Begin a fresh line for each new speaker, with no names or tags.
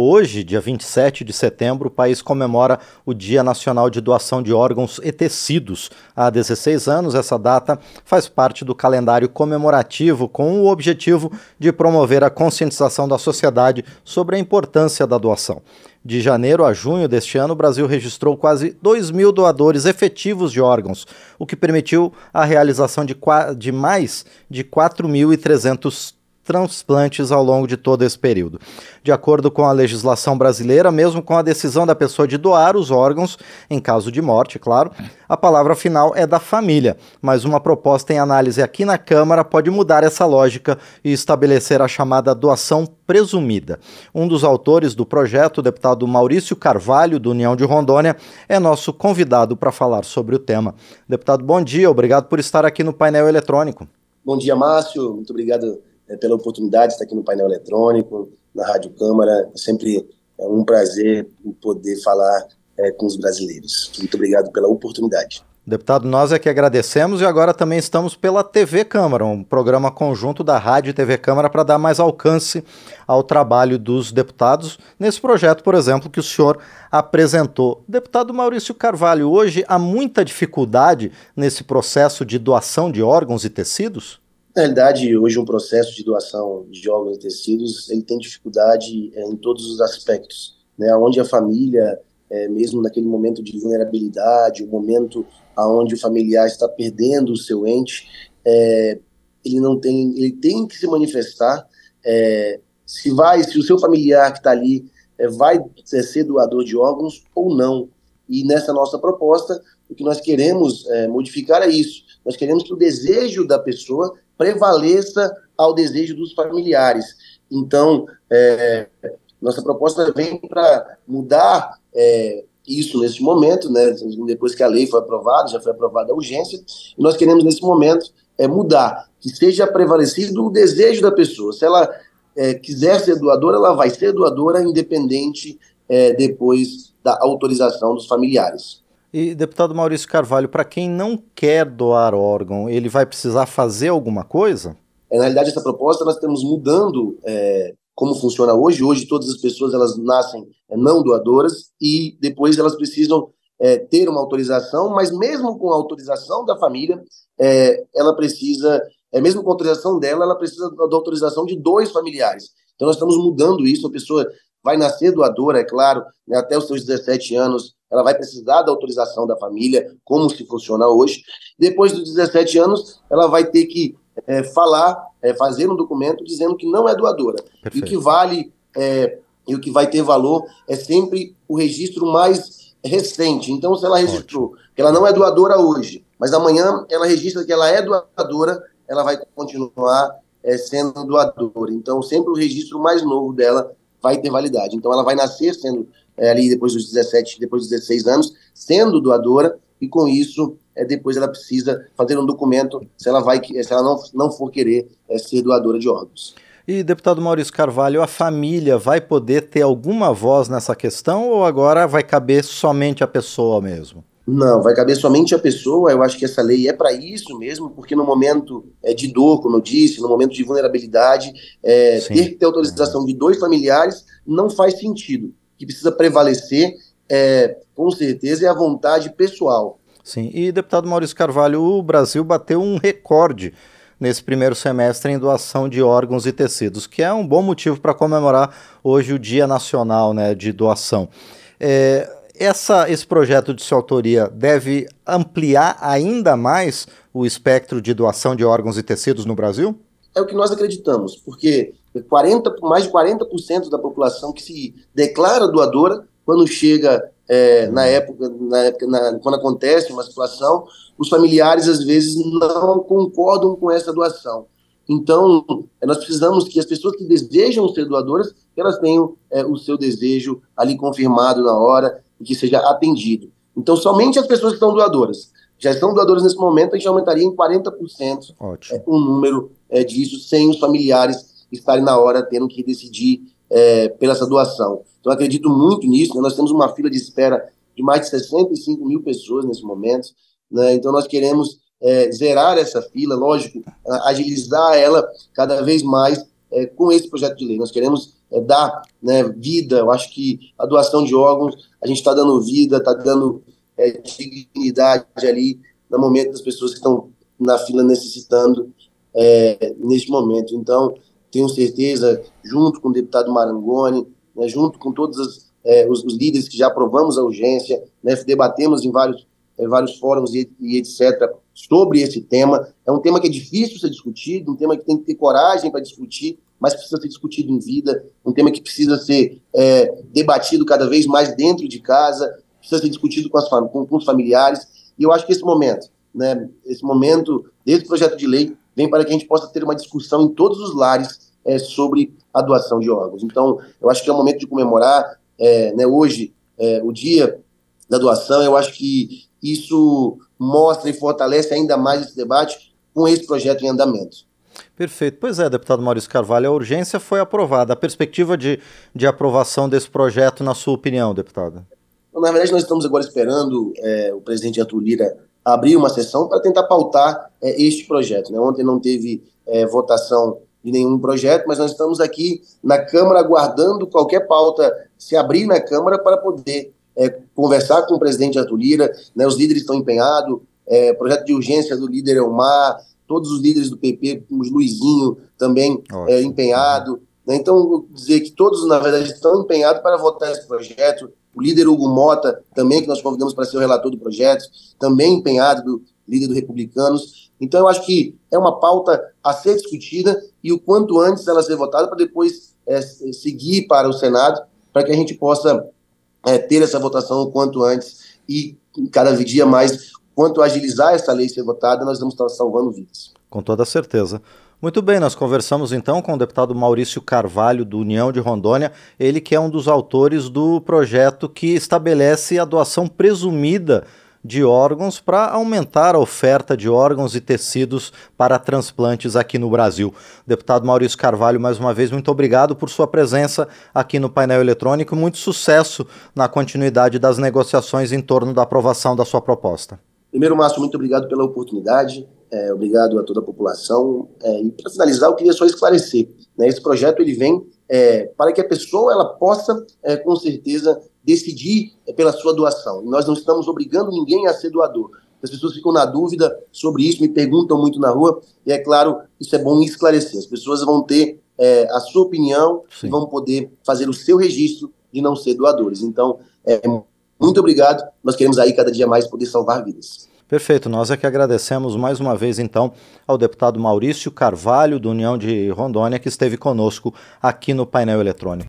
Hoje, dia 27 de setembro, o país comemora o Dia Nacional de Doação de Órgãos e Tecidos. Há 16 anos, essa data faz parte do calendário comemorativo com o objetivo de promover a conscientização da sociedade sobre a importância da doação. De janeiro a junho deste ano, o Brasil registrou quase 2 mil doadores efetivos de órgãos, o que permitiu a realização de, de mais de 4.300 transplantes ao longo de todo esse período. De acordo com a legislação brasileira, mesmo com a decisão da pessoa de doar os órgãos, em caso de morte, claro, a palavra final é da família, mas uma proposta em análise aqui na Câmara pode mudar essa lógica e estabelecer a chamada doação presumida. Um dos autores do projeto, o deputado Maurício Carvalho, do União de Rondônia, é nosso convidado para falar sobre o tema. Deputado, bom dia, obrigado por estar aqui no painel eletrônico.
Bom dia, Márcio, muito obrigado é, pela oportunidade de estar aqui no painel eletrônico, na Rádio Câmara. É sempre é um prazer poder falar é, com os brasileiros. Muito obrigado pela oportunidade.
Deputado, nós é que agradecemos e agora também estamos pela TV Câmara, um programa conjunto da Rádio e TV Câmara para dar mais alcance ao trabalho dos deputados nesse projeto, por exemplo, que o senhor apresentou. Deputado Maurício Carvalho, hoje há muita dificuldade nesse processo de doação de órgãos e tecidos?
Na realidade, hoje um processo de doação de órgãos e tecidos ele tem dificuldade é, em todos os aspectos, né? Onde a família, é, mesmo naquele momento de vulnerabilidade, o momento aonde o familiar está perdendo o seu ente, é, ele não tem, ele tem que se manifestar. Se vai, se o seu familiar que está ali vai ser doador de órgãos ou não. E nessa nossa proposta, o que nós queremos modificar é isso. Nós queremos que o desejo da pessoa prevaleça ao desejo dos familiares. Então, é, nossa proposta vem para mudar é, isso nesse momento, né? Depois que a lei foi aprovada, já foi aprovada a urgência, e nós queremos nesse momento é, mudar, que seja prevalecido o desejo da pessoa. Se ela é, quiser ser doadora, ela vai ser doadora, independente é, depois da autorização dos familiares.
E, deputado Maurício Carvalho, para quem não quer doar órgão, ele vai precisar fazer alguma coisa?
É, na realidade, essa proposta nós estamos mudando é, como funciona hoje. Hoje, todas as pessoas elas nascem é, não doadoras e depois elas precisam é, ter uma autorização, mas mesmo com a autorização da família, é, ela precisa, é, mesmo com a autorização dela, ela precisa da autorização de dois familiares. Então, nós estamos mudando isso. A pessoa vai nascer doadora, é claro, né, até os seus 17 anos, ela vai precisar da autorização da família, como se funciona hoje. Depois dos 17 anos, ela vai ter que é, falar, é, fazer um documento dizendo que não é doadora. Perfeito. E o que vale é, e o que vai ter valor é sempre o registro mais recente. Então, se ela registrou Ótimo. que ela não é doadora hoje, mas amanhã ela registra que ela é doadora, ela vai continuar é, sendo doadora. Então, sempre o registro mais novo dela vai ter validade. Então, ela vai nascer sendo é, ali depois dos 17, depois dos 16 anos, sendo doadora, e com isso, é, depois ela precisa fazer um documento se ela, vai, se ela não, não for querer é, ser doadora de órgãos.
E, deputado Maurício Carvalho, a família vai poder ter alguma voz nessa questão ou agora vai caber somente a pessoa mesmo?
Não, vai caber somente a pessoa. Eu acho que essa lei é para isso mesmo, porque no momento é, de dor, como eu disse, no momento de vulnerabilidade, é, ter que ter autorização de dois familiares não faz sentido que precisa prevalecer, é, com certeza, é a vontade pessoal.
Sim, e deputado Maurício Carvalho, o Brasil bateu um recorde nesse primeiro semestre em doação de órgãos e tecidos, que é um bom motivo para comemorar hoje o Dia Nacional né, de Doação. É, essa, esse projeto de sua autoria deve ampliar ainda mais o espectro de doação de órgãos e tecidos no Brasil?
É o que nós acreditamos, porque 40, mais de 40% da população que se declara doadora, quando chega é, na época, na época na, quando acontece uma situação, os familiares às vezes não concordam com essa doação. Então, nós precisamos que as pessoas que desejam ser doadoras, elas tenham é, o seu desejo ali confirmado na hora e que seja atendido. Então, somente as pessoas que estão doadoras, já estão doadoras nesse momento, a gente aumentaria em 40% é, o número é, disso, sem os familiares estarem na hora tendo que decidir é, pela essa doação. Então, acredito muito nisso. Né? Nós temos uma fila de espera de mais de 65 mil pessoas nesse momento. Né? Então, nós queremos é, zerar essa fila, lógico, agilizar ela cada vez mais é, com esse projeto de lei. Nós queremos é, dar né, vida, eu acho que a doação de órgãos, a gente está dando vida, está dando é, dignidade ali no momento das pessoas que estão na fila necessitando é, neste momento. Então, tenho certeza, junto com o deputado Marangoni, né, junto com todos os, é, os, líderes que já aprovamos a urgência, né, debatemos em vários, vários fóruns e, e, etc., sobre esse tema. É um tema que é difícil ser discutido, um tema que tem que ter coragem para discutir, mas precisa ser discutido em vida, um tema que precisa ser é, debatido cada vez mais dentro de casa, precisa ser discutido com, as, com, com os familiares. E eu acho que esse momento, né, esse momento desse projeto de lei, vem para que a gente possa ter uma discussão em todos os lares é, sobre a doação de órgãos. Então, eu acho que é o momento de comemorar é, né, hoje é, o dia da doação. Eu acho que isso mostra e fortalece ainda mais esse debate com esse projeto em andamento.
Perfeito. Pois é, deputado Maurício Carvalho, a urgência foi aprovada. A perspectiva de, de aprovação desse projeto, na sua opinião, deputado?
Na verdade, nós estamos agora esperando é, o presidente Arthur Lira abrir uma sessão para tentar pautar é, este projeto. Né? Ontem não teve é, votação de nenhum projeto, mas nós estamos aqui na Câmara aguardando qualquer pauta se abrir na Câmara para poder é, conversar com o presidente Arthur Lira. Né? Os líderes estão empenhados, é, projeto de urgência do líder Elmar, todos os líderes do PP, o Luizinho também é, empenhado. Né? Então, dizer que todos, na verdade, estão empenhados para votar esse projeto o líder Hugo Mota, também, que nós convidamos para ser o relator do projeto, também empenhado, do líder do Republicanos. Então, eu acho que é uma pauta a ser discutida e o quanto antes ela ser votada para depois é, seguir para o Senado, para que a gente possa é, ter essa votação o quanto antes e cada dia mais, quanto agilizar essa lei ser votada, nós vamos estar salvando vidas.
Com toda certeza. Muito bem, nós conversamos então com o deputado Maurício Carvalho, do União de Rondônia, ele que é um dos autores do projeto que estabelece a doação presumida de órgãos para aumentar a oferta de órgãos e tecidos para transplantes aqui no Brasil. Deputado Maurício Carvalho, mais uma vez, muito obrigado por sua presença aqui no painel eletrônico muito sucesso na continuidade das negociações em torno da aprovação da sua proposta.
Primeiro, Márcio, muito obrigado pela oportunidade. É, obrigado a toda a população. É, e para finalizar, eu queria só esclarecer. Né, esse projeto ele vem é, para que a pessoa ela possa, é, com certeza, decidir é, pela sua doação. Nós não estamos obrigando ninguém a ser doador. As pessoas ficam na dúvida sobre isso, me perguntam muito na rua, e é claro, isso é bom esclarecer. As pessoas vão ter é, a sua opinião Sim. e vão poder fazer o seu registro de não ser doadores. Então, muito obrigado. Nós queremos aí cada dia mais poder salvar vidas.
Perfeito, nós é que agradecemos mais uma vez então ao deputado Maurício Carvalho, do União de Rondônia, que esteve conosco aqui no painel eletrônico.